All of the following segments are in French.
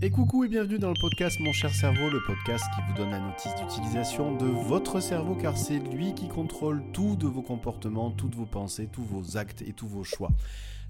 Et coucou et bienvenue dans le podcast Mon cher cerveau, le podcast qui vous donne la notice d'utilisation de votre cerveau car c'est lui qui contrôle tout de vos comportements, toutes vos pensées, tous vos actes et tous vos choix.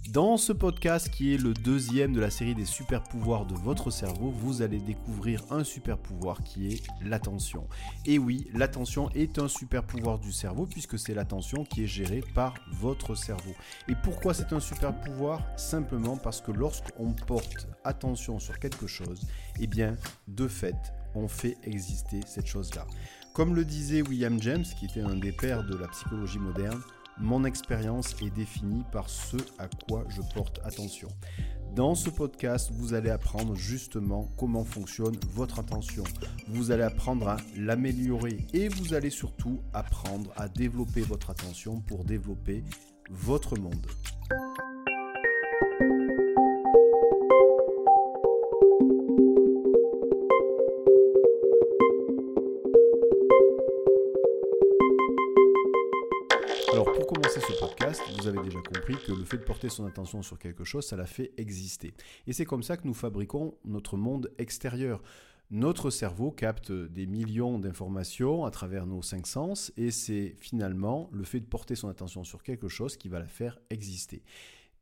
Dans ce podcast qui est le deuxième de la série des super pouvoirs de votre cerveau, vous allez découvrir un super pouvoir qui est l'attention. Et oui, l'attention est un super pouvoir du cerveau puisque c'est l'attention qui est gérée par votre cerveau. Et pourquoi c'est un super pouvoir Simplement parce que lorsqu'on porte attention sur quelque chose, eh bien, de fait, on fait exister cette chose-là. Comme le disait William James, qui était un des pères de la psychologie moderne, mon expérience est définie par ce à quoi je porte attention. Dans ce podcast, vous allez apprendre justement comment fonctionne votre attention. Vous allez apprendre à l'améliorer et vous allez surtout apprendre à développer votre attention pour développer votre monde. Vous avez déjà compris que le fait de porter son attention sur quelque chose, ça la fait exister. Et c'est comme ça que nous fabriquons notre monde extérieur. Notre cerveau capte des millions d'informations à travers nos cinq sens et c'est finalement le fait de porter son attention sur quelque chose qui va la faire exister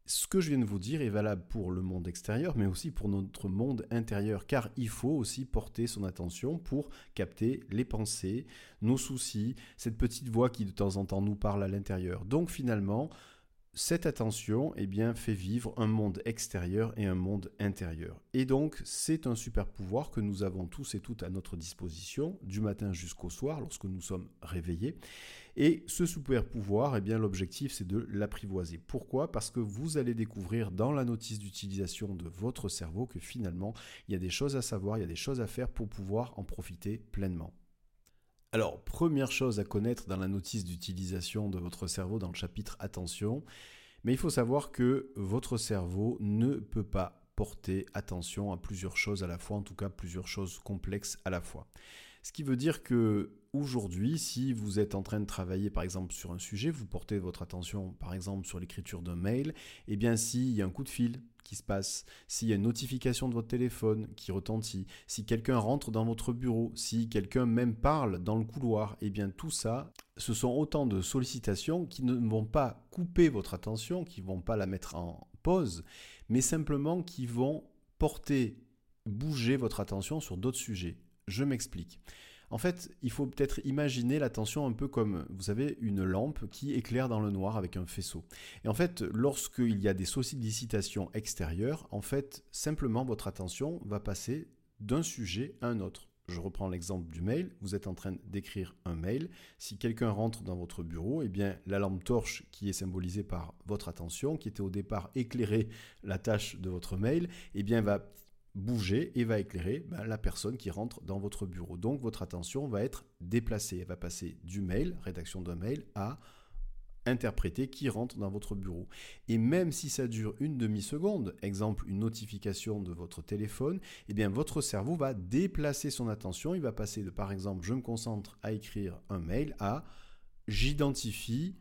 ce que je viens de vous dire est valable pour le monde extérieur, mais aussi pour notre monde intérieur, car il faut aussi porter son attention pour capter les pensées, nos soucis, cette petite voix qui de temps en temps nous parle à l'intérieur. Donc finalement, cette attention eh bien, fait vivre un monde extérieur et un monde intérieur. Et donc, c'est un super pouvoir que nous avons tous et toutes à notre disposition, du matin jusqu'au soir, lorsque nous sommes réveillés. Et ce super pouvoir, eh bien, l'objectif, c'est de l'apprivoiser. Pourquoi? Parce que vous allez découvrir dans la notice d'utilisation de votre cerveau que finalement, il y a des choses à savoir, il y a des choses à faire pour pouvoir en profiter pleinement. Alors, première chose à connaître dans la notice d'utilisation de votre cerveau dans le chapitre Attention, mais il faut savoir que votre cerveau ne peut pas porter attention à plusieurs choses à la fois, en tout cas plusieurs choses complexes à la fois. Ce qui veut dire que aujourd'hui, si vous êtes en train de travailler par exemple sur un sujet, vous portez votre attention par exemple sur l'écriture d'un mail, et eh bien s'il y a un coup de fil qui se passe, s'il y a une notification de votre téléphone qui retentit, si quelqu'un rentre dans votre bureau, si quelqu'un même parle dans le couloir, et eh bien tout ça, ce sont autant de sollicitations qui ne vont pas couper votre attention, qui ne vont pas la mettre en pause, mais simplement qui vont porter, bouger votre attention sur d'autres sujets. Je m'explique. En fait, il faut peut-être imaginer l'attention un peu comme, vous savez, une lampe qui éclaire dans le noir avec un faisceau. Et en fait, lorsqu'il y a des sollicitations extérieures, en fait, simplement votre attention va passer d'un sujet à un autre. Je reprends l'exemple du mail. Vous êtes en train d'écrire un mail. Si quelqu'un rentre dans votre bureau, eh bien, la lampe torche qui est symbolisée par votre attention, qui était au départ éclairer la tâche de votre mail, eh bien, va bouger et va éclairer ben, la personne qui rentre dans votre bureau. Donc votre attention va être déplacée. Elle va passer du mail, rédaction d'un mail, à interpréter qui rentre dans votre bureau. Et même si ça dure une demi-seconde, exemple une notification de votre téléphone, eh bien votre cerveau va déplacer son attention. Il va passer de par exemple je me concentre à écrire un mail à j'identifie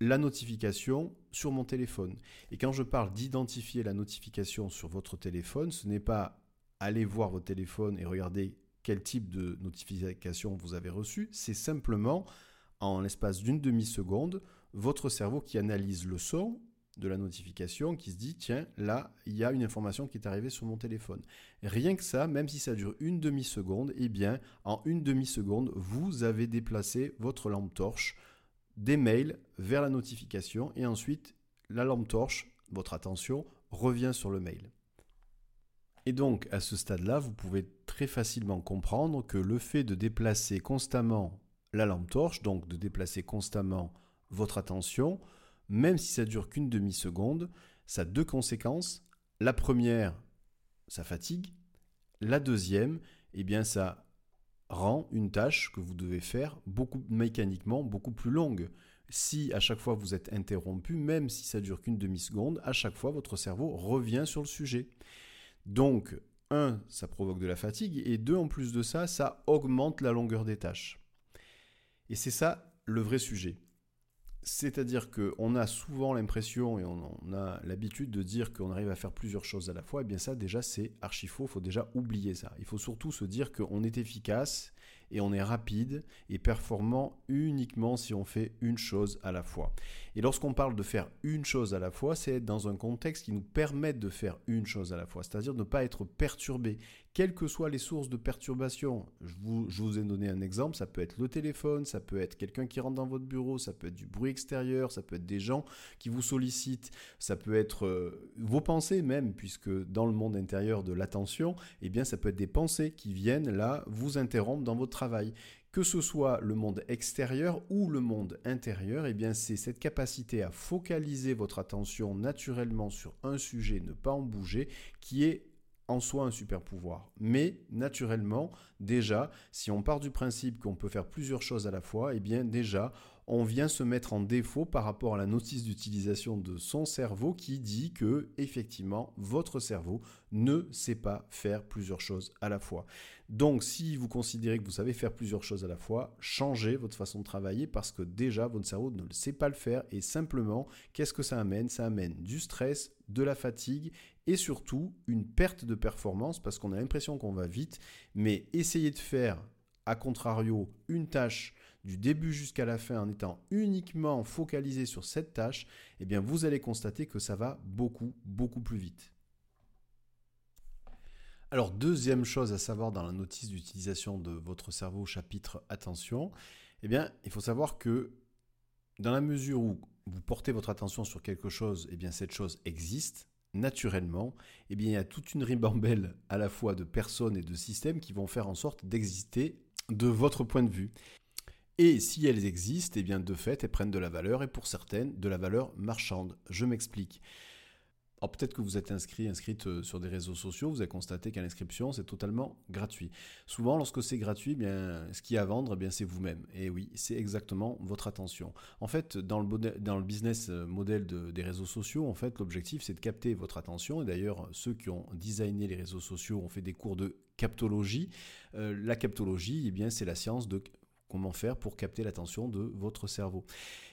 la notification sur mon téléphone. Et quand je parle d'identifier la notification sur votre téléphone, ce n'est pas aller voir votre téléphone et regarder quel type de notification vous avez reçu, c'est simplement, en l'espace d'une demi-seconde, votre cerveau qui analyse le son de la notification, qui se dit, tiens, là, il y a une information qui est arrivée sur mon téléphone. Rien que ça, même si ça dure une demi-seconde, eh bien, en une demi-seconde, vous avez déplacé votre lampe torche des mails vers la notification et ensuite la lampe torche, votre attention, revient sur le mail. Et donc à ce stade-là, vous pouvez très facilement comprendre que le fait de déplacer constamment la lampe torche, donc de déplacer constamment votre attention, même si ça dure qu'une demi-seconde, ça a deux conséquences. La première, ça fatigue. La deuxième, eh bien ça rend une tâche que vous devez faire beaucoup mécaniquement beaucoup plus longue. Si à chaque fois vous êtes interrompu, même si ça dure qu'une demi-seconde, à chaque fois votre cerveau revient sur le sujet. Donc, un, ça provoque de la fatigue, et deux, en plus de ça, ça augmente la longueur des tâches. Et c'est ça le vrai sujet. C'est-à-dire qu'on a souvent l'impression et on, a l'habitude de dire qu'on arrive à faire plusieurs choses à la fois. Et eh bien ça, déjà, c'est archi faux. Il faut déjà oublier ça. Il faut surtout se dire qu'on est efficace et on est rapide et performant uniquement si on fait une chose à la fois. Et lorsqu'on parle de faire une chose à la fois, c'est être dans un contexte qui nous permette de faire une chose à la fois, c'est-à-dire ne pas être perturbé, quelles que soient les sources de perturbation. Je vous, ai donné un exemple, ça peut être le téléphone, ça peut être quelqu'un qui rentre dans votre bureau, ça peut être du bruit extérieur, ça peut être des gens qui vous sollicitent, ça peut être euh, vos pensées même, puisque dans le monde intérieur de l'attention, eh bien ça peut être des pensées qui viennent là vous interrompre dans votre travail. Que ce soit le monde extérieur ou le monde intérieur, eh bien c'est cette capacité à focaliser votre attention naturellement sur un sujet, ne pas en bouger, qui est en soi un super pouvoir. Mais naturellement, déjà, si on part du principe qu'on peut faire plusieurs choses à la fois, eh bien déjà, on vient se mettre en défaut par rapport à la notice d'utilisation de son cerveau qui dit que effectivement votre cerveau ne sait pas faire plusieurs choses à la fois. Donc si vous considérez que vous savez faire plusieurs choses à la fois, changez votre façon de travailler parce que déjà votre cerveau ne le sait pas le faire et simplement qu'est-ce que ça amène? Ça amène du stress, de la fatigue et surtout une perte de performance parce qu'on a l'impression qu'on va vite, mais essayer de faire à contrario une tâche du début jusqu'à la fin en étant uniquement focalisé sur cette tâche, eh bien vous allez constater que ça va beaucoup, beaucoup plus vite. Alors deuxième chose à savoir dans la notice d'utilisation de votre cerveau au chapitre attention, eh bien il faut savoir que dans la mesure où vous portez votre attention sur quelque chose, eh bien cette chose existe naturellement, eh bien il y a toute une ribambelle à la fois de personnes et de systèmes qui vont faire en sorte d'exister de votre point de vue. Et si elles existent, eh bien de fait, elles prennent de la valeur et pour certaines, de la valeur marchande. Je m'explique. Peut-être que vous êtes inscrit, inscrite euh, sur des réseaux sociaux, vous avez constaté qu'à l'inscription, c'est totalement gratuit. Souvent, lorsque c'est gratuit, eh bien, ce qu'il y a à vendre, eh bien, c'est vous-même. Et oui, c'est exactement votre attention. En fait, dans le, dans le business euh, model des réseaux sociaux, en fait, l'objectif, c'est de capter votre attention. Et d'ailleurs, ceux qui ont designé les réseaux sociaux ont fait des cours de captologie. Euh, la captologie, eh bien, c'est la science de Comment faire pour capter l'attention de votre cerveau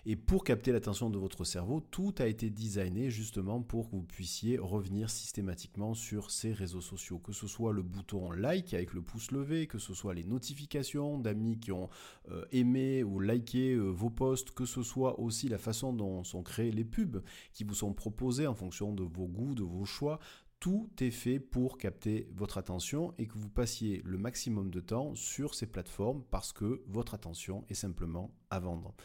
Et pour capter l'attention de votre cerveau, tout a été designé justement pour que vous puissiez revenir systématiquement sur ces réseaux sociaux. Que ce soit le bouton like avec le pouce levé, que ce soit les notifications d'amis qui ont euh, aimé ou liké euh, vos posts, que ce soit aussi la façon dont sont créés les pubs qui vous sont proposés en fonction de vos goûts, de vos choix tout est fait pour capter votre attention et que vous passiez le maximum de temps sur ces plateformes parce que votre attention est simplement à vendre.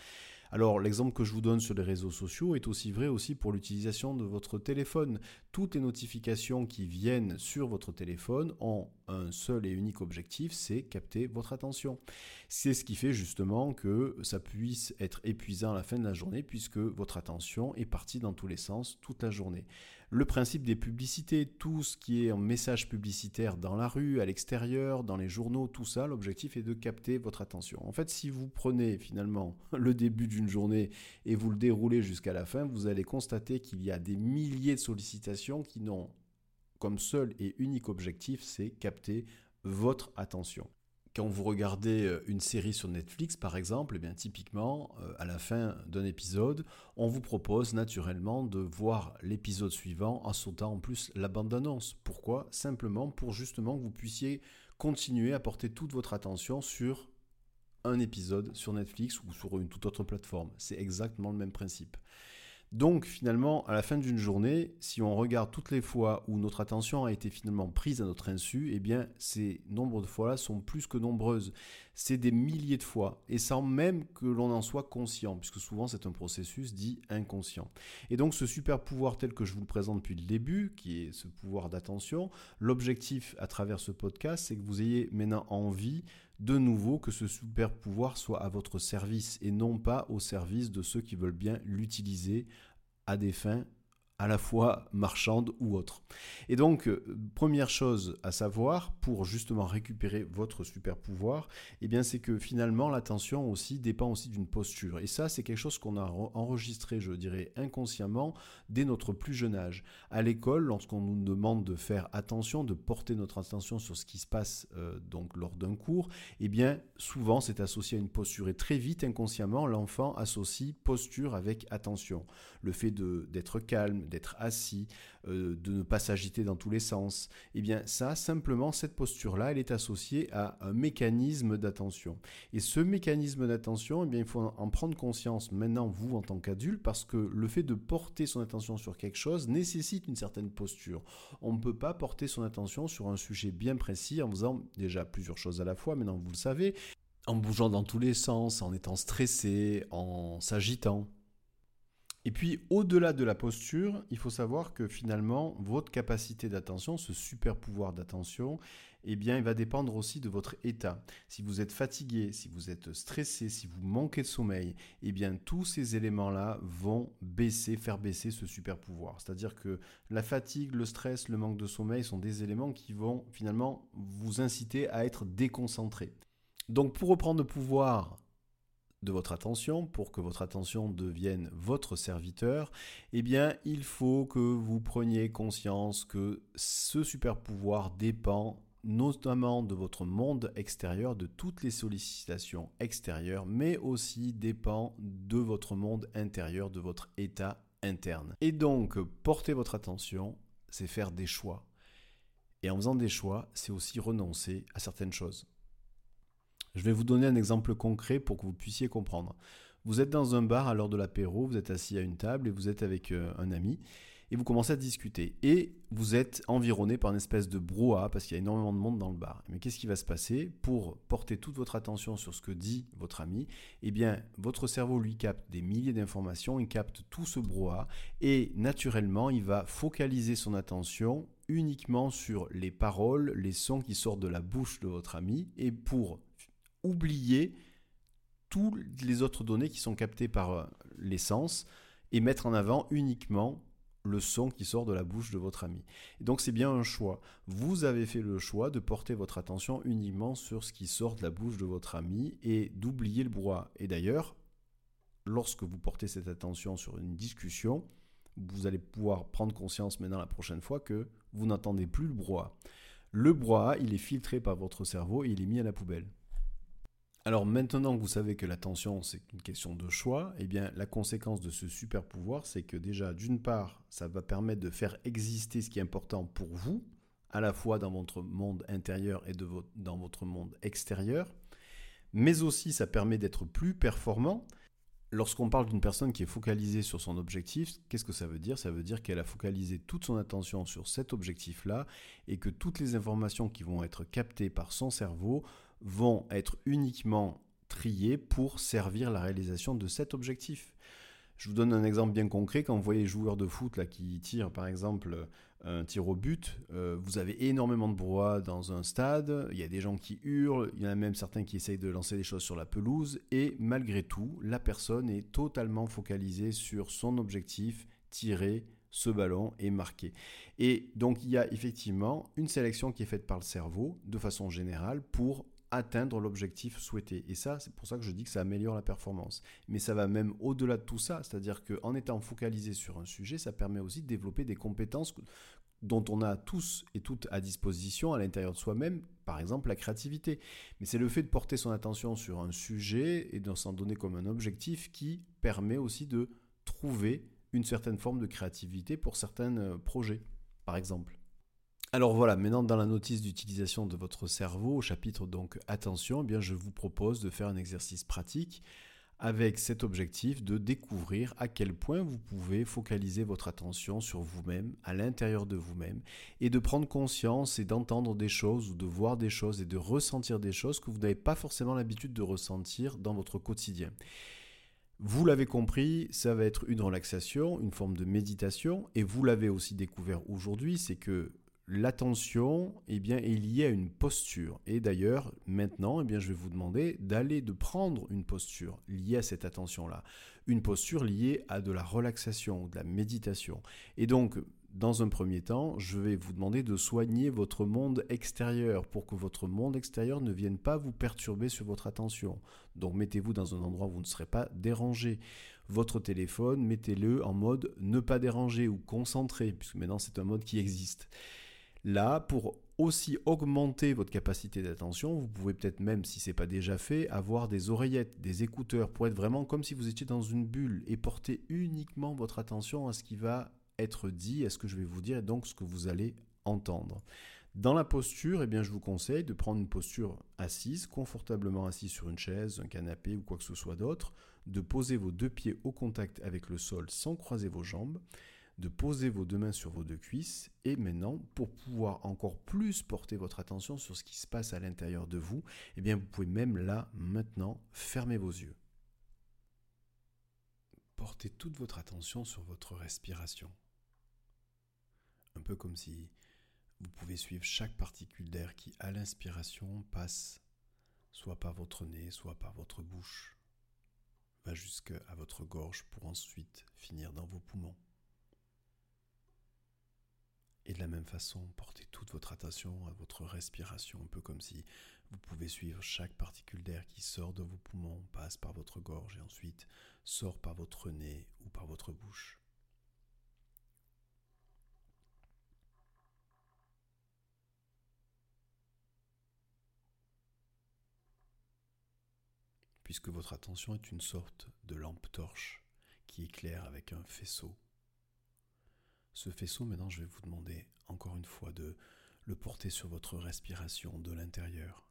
Alors l'exemple que je vous donne sur les réseaux sociaux est aussi vrai aussi pour l'utilisation de votre téléphone. Toutes les notifications qui viennent sur votre téléphone ont un seul et unique objectif, c'est capter votre attention. C'est ce qui fait justement que ça puisse être épuisant à la fin de la journée puisque votre attention est partie dans tous les sens toute la journée le principe des publicités, tout ce qui est en message publicitaire dans la rue, à l'extérieur, dans les journaux, tout ça, l'objectif est de capter votre attention. En fait, si vous prenez finalement le début d'une journée et vous le déroulez jusqu'à la fin, vous allez constater qu'il y a des milliers de sollicitations qui n'ont comme seul et unique objectif, c'est capter votre attention quand vous regardez euh, une série sur Netflix, par exemple, eh bien, typiquement, euh, à la fin d'un épisode, on vous propose naturellement de voir l'épisode suivant en sautant en plus la bande-annonce. Pourquoi? Simplement pour justement que vous puissiez continuer à porter toute votre attention sur un épisode sur Netflix ou sur une toute autre plateforme. C'est exactement le même principe. Donc finalement, à la fin d'une journée, si on regarde toutes les fois où notre attention a été finalement prise à notre insu, eh bien ces nombres de fois-là sont plus que nombreuses. C'est des milliers de fois, et sans même que l'on en soit conscient, puisque souvent c'est un processus dit inconscient. Et donc ce super pouvoir tel que je vous le présente depuis le début, qui est ce pouvoir d'attention, l'objectif à travers ce podcast, c'est que vous ayez maintenant envie de nouveau que ce super pouvoir soit à votre service et non pas au service de ceux qui veulent bien l'utiliser à des fins à la fois marchande ou autre. Et donc, euh, première chose à savoir pour justement récupérer votre super pouvoir, eh bien c'est que finalement l'attention aussi dépend aussi d'une posture. Et ça, c'est quelque chose qu'on a enregistré, je dirais, inconsciemment dès notre plus jeune âge. À l'école, lorsqu'on nous demande de faire attention, de porter notre attention sur ce qui se passe euh, donc lors d'un cours, eh bien souvent c'est associé à une posture. Et très vite, inconsciemment, l'enfant associe posture avec attention. Le fait d'être calme, d'être assis, euh, de ne pas s'agiter dans tous les sens, eh bien ça, simplement, cette posture-là, elle est associée à un mécanisme d'attention. Et ce mécanisme d'attention, eh bien, il faut en prendre conscience maintenant, vous, en tant qu'adulte, parce que le fait de porter son attention sur quelque chose nécessite une certaine posture. On ne peut pas porter son attention sur un sujet bien précis en faisant déjà plusieurs choses à la fois, maintenant vous le savez, en bougeant dans tous les sens, en étant stressé, en s'agitant. Et puis, au-delà de la posture, il faut savoir que finalement, votre capacité d'attention, ce super pouvoir d'attention, eh bien, il va dépendre aussi de votre état. Si vous êtes fatigué, si vous êtes stressé, si vous manquez de sommeil, eh bien, tous ces éléments-là vont baisser, faire baisser ce super pouvoir. C'est-à-dire que la fatigue, le stress, le manque de sommeil sont des éléments qui vont finalement vous inciter à être déconcentré. Donc, pour reprendre le pouvoir de votre attention, pour que votre attention devienne votre serviteur, eh bien, il faut que vous preniez conscience que ce super pouvoir dépend notamment de votre monde extérieur, de toutes les sollicitations extérieures, mais aussi dépend de votre monde intérieur, de votre état interne. Et donc, porter votre attention, c'est faire des choix. Et en faisant des choix, c'est aussi renoncer à certaines choses. Je vais vous donner un exemple concret pour que vous puissiez comprendre. Vous êtes dans un bar à l'heure de l'apéro, vous êtes assis à une table et vous êtes avec euh, un ami et vous commencez à discuter. Et vous êtes environné par une espèce de brouhaha parce qu'il y a énormément de monde dans le bar. Mais qu'est-ce qui va se passer Pour porter toute votre attention sur ce que dit votre ami, eh bien, votre cerveau lui capte des milliers d'informations, il capte tout ce brouhaha et naturellement, il va focaliser son attention uniquement sur les paroles, les sons qui sortent de la bouche de votre ami et pour oublier toutes les autres données qui sont captées par euh, les sens et mettre en avant uniquement le son qui sort de la bouche de votre ami. donc c'est bien un choix. Vous avez fait le choix de porter votre attention uniquement sur ce qui sort de la bouche de votre ami et d'oublier le brouhaha. Et d'ailleurs, lorsque vous portez cette attention sur une discussion, vous allez pouvoir prendre conscience maintenant la prochaine fois que vous n'entendez plus le brouhaha. Le brouhaha, il est filtré par votre cerveau et il est mis à la poubelle. Alors maintenant que vous savez que l'attention c'est une question de choix, eh bien la conséquence de ce super pouvoir c'est que déjà d'une part ça va permettre de faire exister ce qui est important pour vous, à la fois dans votre monde intérieur et dans votre monde extérieur, mais aussi ça permet d'être plus performant. Lorsqu'on parle d'une personne qui est focalisée sur son objectif, qu'est-ce que ça veut dire? Ça veut dire qu'elle a focalisé toute son attention sur cet objectif-là et que toutes les informations qui vont être captées par son cerveau vont être uniquement triés pour servir la réalisation de cet objectif. Je vous donne un exemple bien concret. Quand vous voyez les joueurs de foot là, qui tirent par exemple un tir au but, euh, vous avez énormément de brouhaha dans un stade, il y a des gens qui hurlent, il y en a même certains qui essayent de lancer des choses sur la pelouse, et malgré tout, la personne est totalement focalisée sur son objectif, tirer ce ballon et marquer. Et donc il y a effectivement une sélection qui est faite par le cerveau, de façon générale, pour atteindre l'objectif souhaité. Et ça, c'est pour ça que je dis que ça améliore la performance. Mais ça va même au-delà de tout ça, c'est-à-dire qu'en étant focalisé sur un sujet, ça permet aussi de développer des compétences dont on a tous et toutes à disposition à l'intérieur de soi-même, par exemple la créativité. Mais c'est le fait de porter son attention sur un sujet et de s'en donner comme un objectif qui permet aussi de trouver une certaine forme de créativité pour certains euh, projets, par exemple. Alors voilà, maintenant dans la notice d'utilisation de votre cerveau, au chapitre donc attention, eh bien je vous propose de faire un exercice pratique avec cet objectif de découvrir à quel point vous pouvez focaliser votre attention sur vous-même, à l'intérieur de vous-même, et de prendre conscience et d'entendre des choses ou de voir des choses et de ressentir des choses que vous n'avez pas forcément l'habitude de ressentir dans votre quotidien. Vous l'avez compris, ça va être une relaxation, une forme de méditation, et vous l'avez aussi découvert aujourd'hui, c'est que l'attention eh bien, est liée à une posture. Et d'ailleurs, maintenant, eh bien, je vais vous demander d'aller de prendre une posture liée à cette attention-là. Une posture liée à de la relaxation, de la méditation. Et donc, dans un premier temps, je vais vous demander de soigner votre monde extérieur pour que votre monde extérieur ne vienne pas vous perturber sur votre attention. Donc mettez-vous dans un endroit où vous ne serez pas dérangé. Votre téléphone, mettez-le en mode ne pas déranger ou concentré, puisque maintenant c'est un mode qui existe. Là, pour aussi augmenter votre capacité d'attention, vous pouvez peut-être même, si ce n'est pas déjà fait, avoir des oreillettes, des écouteurs, pour être vraiment comme si vous étiez dans une bulle et porter uniquement votre attention à ce qui va être dit, à ce que je vais vous dire et donc ce que vous allez entendre. Dans la posture, eh bien, je vous conseille de prendre une posture assise, confortablement assise sur une chaise, un canapé ou quoi que ce soit d'autre, de poser vos deux pieds au contact avec le sol sans croiser vos jambes, de poser vos deux mains sur vos deux cuisses et maintenant, pour pouvoir encore plus porter votre attention sur ce qui se passe à l'intérieur de vous, eh bien, vous pouvez même là, maintenant, fermer vos yeux. Portez toute votre attention sur votre respiration. Un peu comme si vous pouvez suivre chaque particule d'air qui, à l'inspiration, passe soit par votre nez, soit par votre bouche, va jusqu'à votre gorge pour ensuite finir dans vos poumons. Et de la même façon, portez toute votre attention à votre respiration, un peu comme si vous pouvez suivre chaque particule d'air qui sort de vos poumons, passe par votre gorge et ensuite sort par votre nez ou par votre bouche. Puisque votre attention est une sorte de lampe torche qui éclaire avec un faisceau ce faisceau, maintenant, je vais vous demander encore une fois de le porter sur votre respiration de l'intérieur.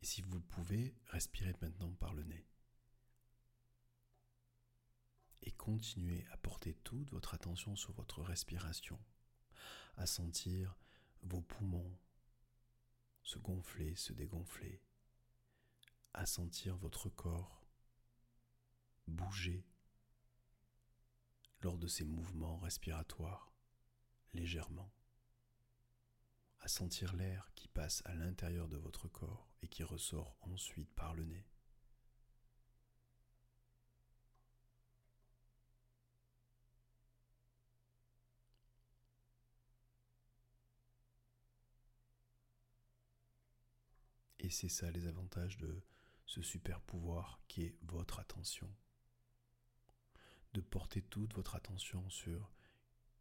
Et si vous pouvez, respirez maintenant par le nez. Et continuez à porter toute votre attention sur votre respiration, à sentir vos poumons se gonfler, se dégonfler, à sentir votre corps bouger lors de ces mouvements respiratoires, légèrement, à sentir l'air qui passe à l'intérieur de votre corps et qui ressort ensuite par le nez. Et c'est ça les avantages de ce super pouvoir qui est votre attention de porter toute votre attention sur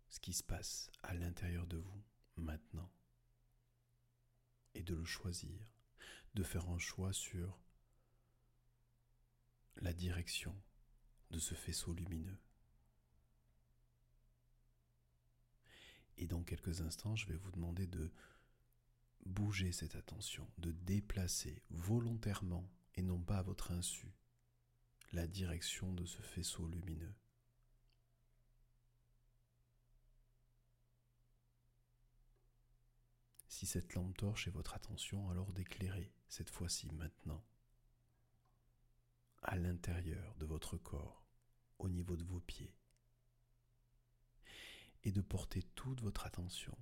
ce qui se passe à l'intérieur de vous maintenant et de le choisir, de faire un choix sur la direction de ce faisceau lumineux. Et dans quelques instants, je vais vous demander de bouger cette attention, de déplacer volontairement et non pas à votre insu la direction de ce faisceau lumineux. Si cette lampe torche est votre attention, alors d'éclairer, cette fois-ci maintenant, à l'intérieur de votre corps, au niveau de vos pieds, et de porter toute votre attention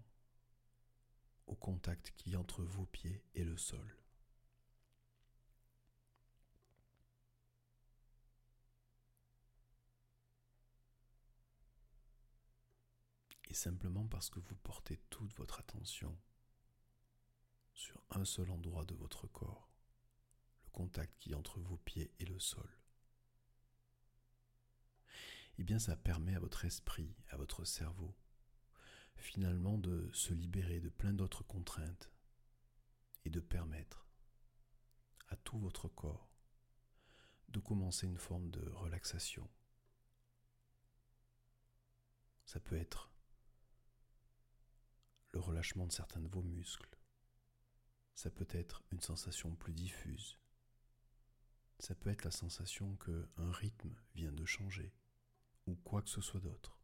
au contact qui entre vos pieds et le sol. Et simplement parce que vous portez toute votre attention sur un seul endroit de votre corps, le contact qui est entre vos pieds et le sol. Eh bien, ça permet à votre esprit, à votre cerveau, finalement de se libérer de plein d'autres contraintes et de permettre à tout votre corps de commencer une forme de relaxation. Ça peut être le relâchement de certains de vos muscles, ça peut être une sensation plus diffuse. Ça peut être la sensation que un rythme vient de changer ou quoi que ce soit d'autre.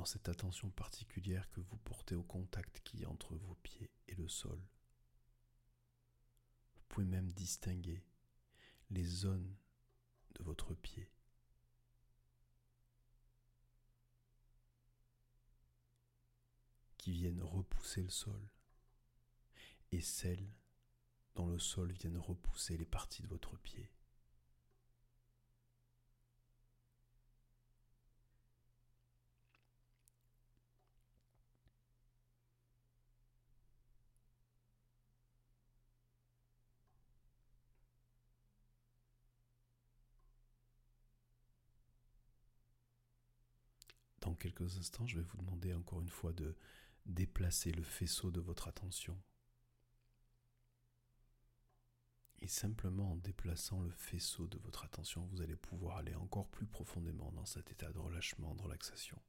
Dans cette attention particulière que vous portez au contact qui est entre vos pieds et le sol. Vous pouvez même distinguer les zones de votre pied. qui viennent repousser le sol et celles dont le sol viennent repousser les parties de votre pied. Dans instants, je vais vous demander encore une fois de déplacer le faisceau de votre attention. Et simplement en déplaçant le faisceau de votre attention, vous allez pouvoir aller encore plus profondément dans cet état de relâchement, de relaxation.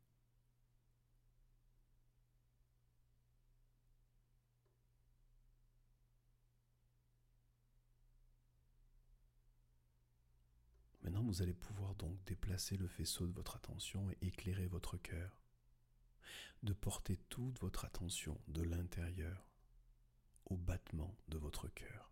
Maintenant, vous allez pouvoir donc déplacer le faisceau de votre attention et éclairer votre cœur, de porter toute votre attention de l'intérieur au battement de votre cœur.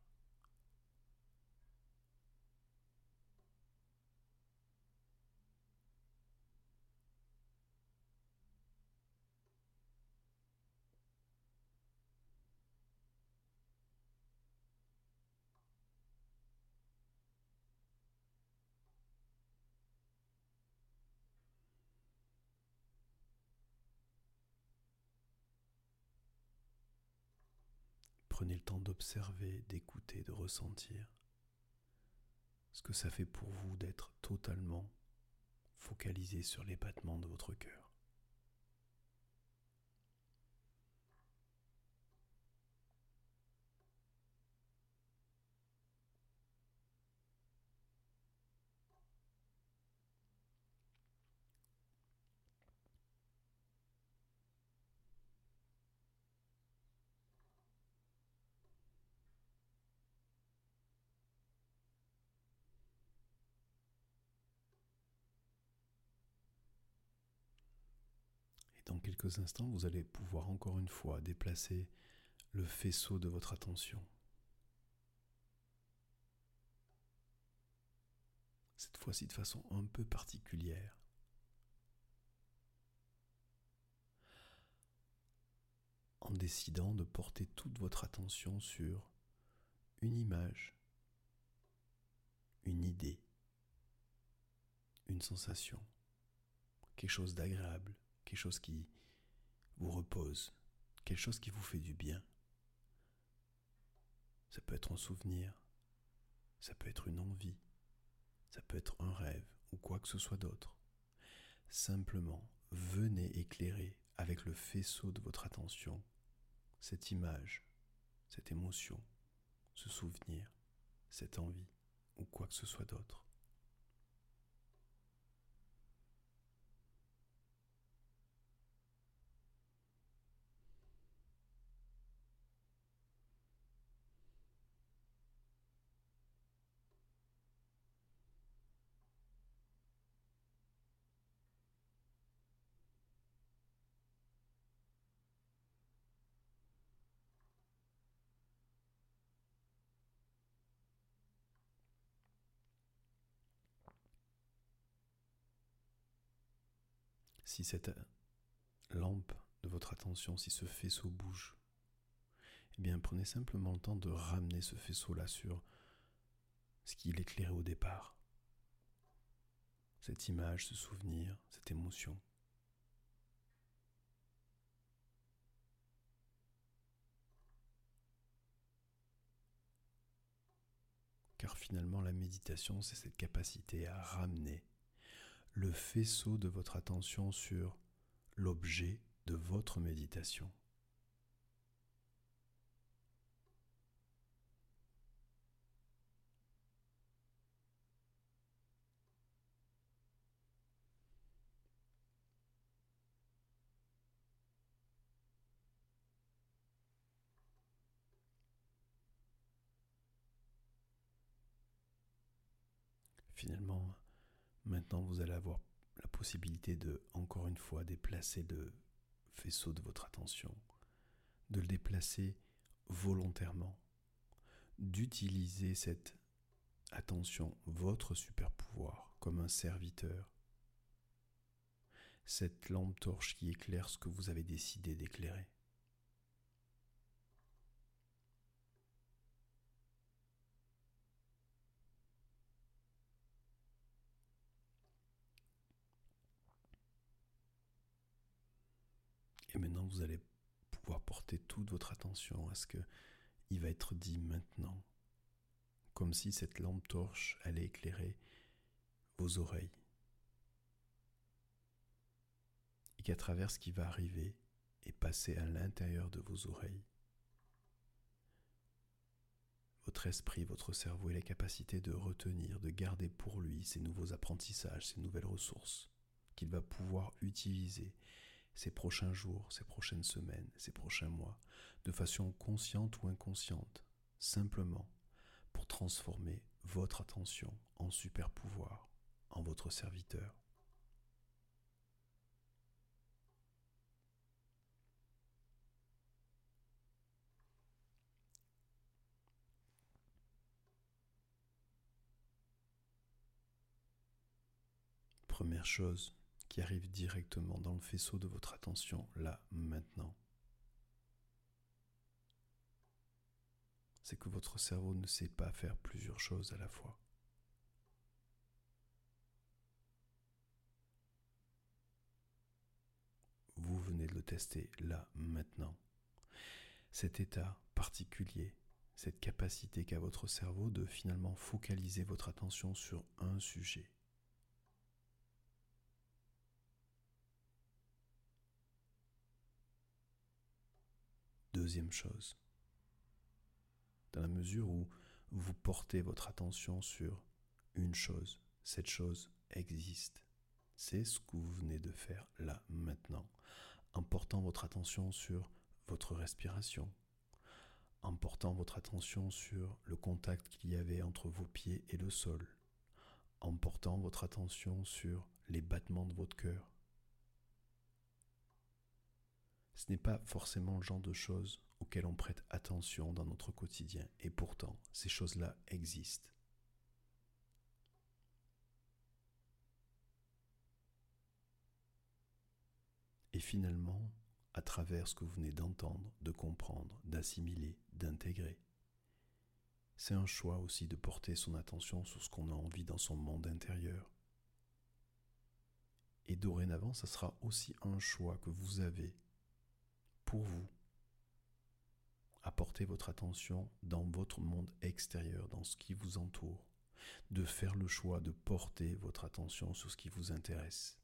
Prenez le temps d'observer, d'écouter, de ressentir ce que ça fait pour vous d'être totalement focalisé sur les battements de votre cœur. Dans quelques instants, vous allez pouvoir encore une fois déplacer le faisceau de votre attention. Cette fois-ci de façon un peu particulière. En décidant de porter toute votre attention sur une image, une idée, une sensation, quelque chose d'agréable, quelque chose qui vous repose, quelque chose qui vous fait du bien. Ça peut être un souvenir, ça peut être une envie, ça peut être un rêve ou quoi que ce soit d'autre. Simplement, venez éclairer avec le faisceau de votre attention cette image, cette émotion, ce souvenir, cette envie ou quoi que ce soit d'autre. Si cette lampe de votre attention, si ce faisceau bouge, eh bien prenez simplement le temps de ramener ce faisceau-là sur ce qui l'éclairait au départ. Cette image, ce souvenir, cette émotion. Car finalement, la méditation, c'est cette capacité à ramener le faisceau de votre attention sur l'objet de votre méditation. Finalement, Vous allez avoir la possibilité de, encore une fois, déplacer le faisceau de votre attention, de le déplacer volontairement, d'utiliser cette attention, votre super pouvoir, comme un serviteur. Cette lampe torche qui éclaire ce que vous avez décidé d'éclairer. Et maintenant, vous allez pouvoir porter toute votre attention à ce que il va être dit maintenant, comme si cette lampe torche allait éclairer vos oreilles. Et qu'à travers ce qui va arriver et passer à l'intérieur de vos oreilles, votre esprit, votre cerveau ait la capacité de retenir, de garder pour lui ces nouveaux apprentissages, ces nouvelles ressources qu'il va pouvoir utiliser ces prochains jours, ces prochaines semaines, ces prochains mois, de façon consciente ou inconsciente, simplement pour transformer votre attention en super pouvoir, en votre serviteur. Première chose, qui arrive directement dans le faisceau de votre attention, là, maintenant. C'est que votre cerveau ne sait pas faire plusieurs choses à la fois. Vous venez de le tester là, maintenant. Cet état particulier, cette capacité qu'a votre cerveau de finalement focaliser votre attention sur un sujet Deuxième chose, dans la mesure où vous portez votre attention sur une chose, cette chose existe. C'est ce que vous venez de faire là, maintenant, en portant votre attention sur votre respiration, en portant votre attention sur le contact qu'il y avait entre vos pieds et le sol, en portant votre attention sur les battements de votre cœur, ce n'est pas forcément le genre de choses auxquelles on prête attention dans notre quotidien, et pourtant ces choses-là existent. Et finalement, à travers ce que vous venez d'entendre, de comprendre, d'assimiler, d'intégrer, c'est un choix aussi de porter son attention sur ce qu'on a envie dans son monde intérieur. Et dorénavant, ça sera aussi un choix que vous avez pour vous. Apportez votre attention dans votre monde extérieur, dans ce qui vous entoure, de faire le choix de porter votre attention sur ce qui vous intéresse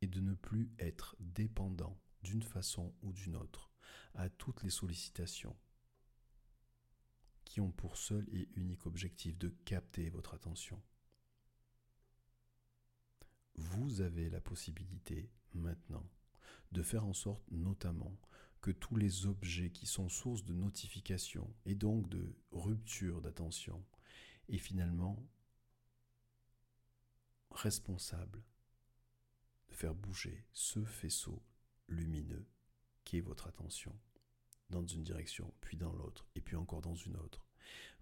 et de ne plus être dépendant d'une façon ou d'une autre à toutes les sollicitations qui ont pour seul et unique objectif de capter votre attention. Vous avez la possibilité maintenant de faire en sorte notamment que tous les objets qui sont source de notification et donc de rupture d'attention est finalement responsable de faire bouger ce faisceau lumineux qui est votre attention dans une direction, puis dans l'autre, et puis encore dans une autre.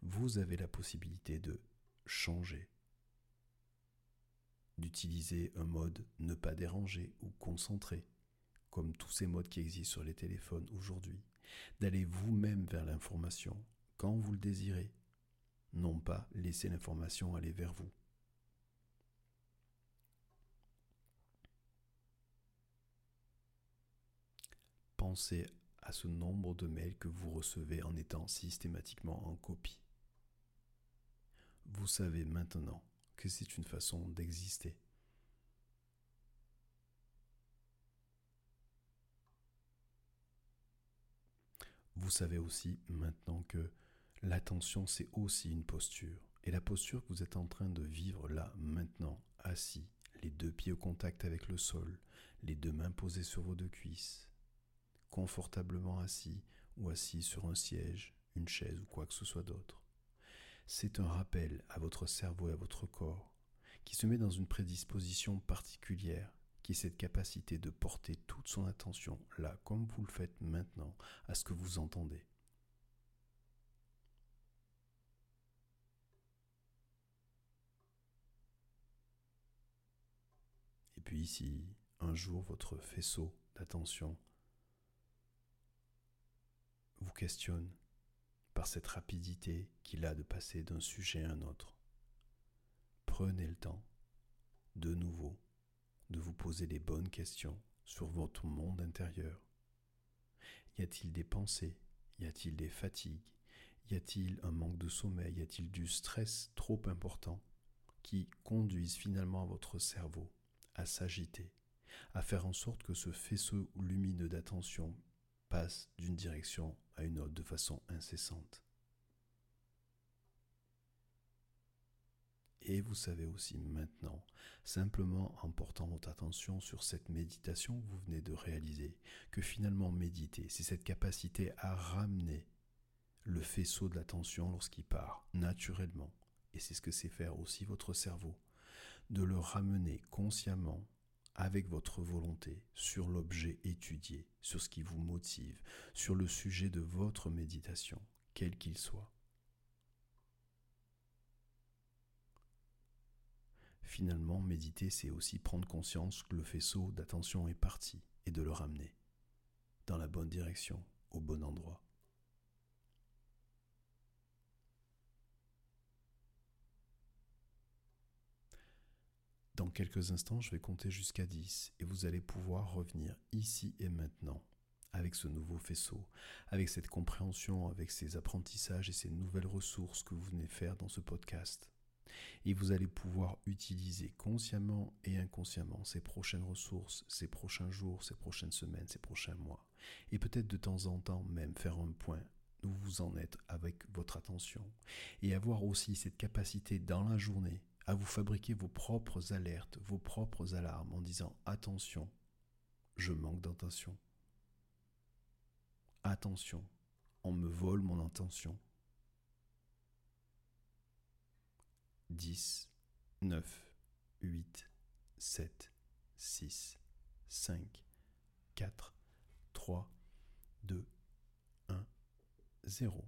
Vous avez la possibilité de changer, d'utiliser un mode ne pas déranger ou concentrer comme tous ces modes qui existent sur les téléphones aujourd'hui, d'aller vous-même vers l'information quand vous le désirez, non pas laisser l'information aller vers vous. Pensez à ce nombre de mails que vous recevez en étant systématiquement en copie. Vous savez maintenant que c'est une façon d'exister. Vous savez aussi maintenant que l'attention, c'est aussi une posture. Et la posture que vous êtes en train de vivre là, maintenant, assis, les deux pieds au contact avec le sol, les deux mains posées sur vos deux cuisses, confortablement assis ou assis sur un siège, une chaise ou quoi que ce soit d'autre. C'est un rappel à votre cerveau et à votre corps qui se met dans une prédisposition particulière, qui cette capacité de porter toute son attention, là comme vous le faites maintenant, à ce que vous entendez. Et puis ici, un jour, votre faisceau d'attention vous questionne par cette rapidité qu'il a de passer d'un sujet à un autre. Prenez le temps, de nouveau, de vous poser les bonnes questions sur votre monde intérieur. Y a-t-il des pensées? Y a-t-il des fatigues? Y a-t-il un manque de sommeil? Y a-t-il du stress trop important qui conduisent finalement votre cerveau à s'agiter, à faire en sorte que ce faisceau lumineux d'attention passe d'une direction à une autre de façon incessante? Et vous savez aussi maintenant, simplement en portant votre attention sur cette méditation que vous venez de réaliser, que finalement méditer, c'est cette capacité à ramener le faisceau de l'attention lorsqu'il part, naturellement. Et c'est ce que sait faire aussi votre cerveau, de le ramener consciemment avec votre volonté sur l'objet étudié, sur ce qui vous motive, sur le sujet de votre méditation, quel qu'il soit. Finalement, méditer, c'est aussi prendre conscience que le faisceau d'attention est parti et de le ramener dans la bonne direction, au bon endroit. Dans quelques instants, je vais compter jusqu'à 10 et vous allez pouvoir revenir ici et maintenant avec ce nouveau faisceau, avec cette compréhension, avec ces apprentissages et ces nouvelles ressources que vous venez faire dans ce podcast. Et vous allez pouvoir utiliser consciemment et inconsciemment ces prochaines ressources, ces prochains jours, ces prochaines semaines, ces prochains mois. Et peut-être de temps en temps même faire un point où vous en êtes avec votre attention. Et avoir aussi cette capacité dans la journée à vous fabriquer vos propres alertes, vos propres alarmes en disant attention, je manque d'intention. Attention, on me vole mon intention. 10, 9, 8, 7, 6, 5, 4, 3, 2, 1, 0.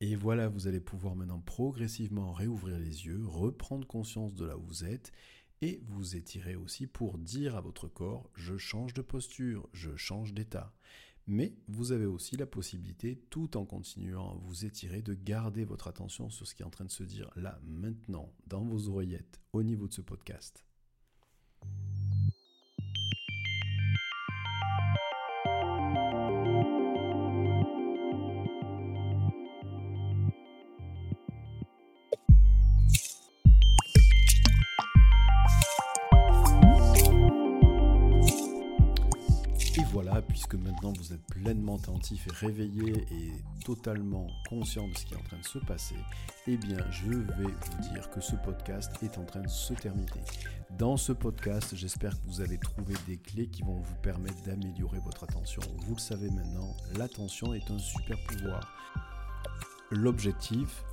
Et voilà, vous allez pouvoir maintenant progressivement réouvrir les yeux, reprendre conscience de là où vous êtes et vous étirer aussi pour dire à votre corps je change de posture, je change d'état. Mais vous avez aussi la possibilité, tout en continuant à vous étirer, de garder votre attention sur ce qui est en train de se dire là, maintenant, dans vos oreillettes, au niveau de ce podcast. Attentif et réveillé et totalement conscient de ce qui est en train de se passer, eh bien je vais vous dire que ce podcast est en train de se terminer. Dans ce podcast, j'espère que vous allez trouver des clés qui vont vous permettre d'améliorer votre attention. Vous le savez maintenant, l'attention est un super pouvoir. L'objectif,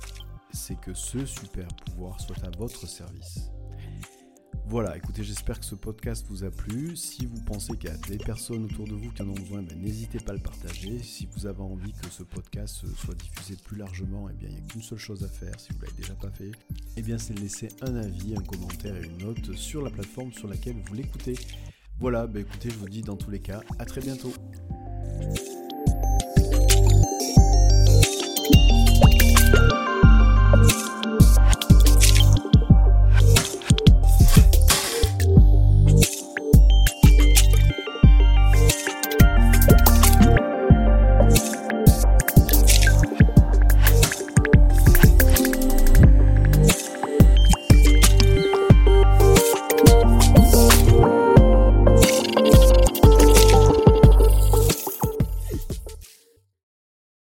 c'est que ce super pouvoir soit à votre service. Voilà, écoutez, j'espère que ce podcast vous a plu. Si vous pensez qu'il y a des personnes autour de vous qui en ont besoin, ben, n'hésitez pas à le partager. Si vous avez envie que ce podcast soit diffusé plus largement, eh bien, il n'y a qu'une seule chose à faire, si vous ne l'avez déjà pas fait, eh bien, c'est de laisser un avis, un commentaire et une note sur la plateforme sur laquelle vous l'écoutez. Voilà, ben, écoutez, je vous dis dans tous les cas, à très bientôt.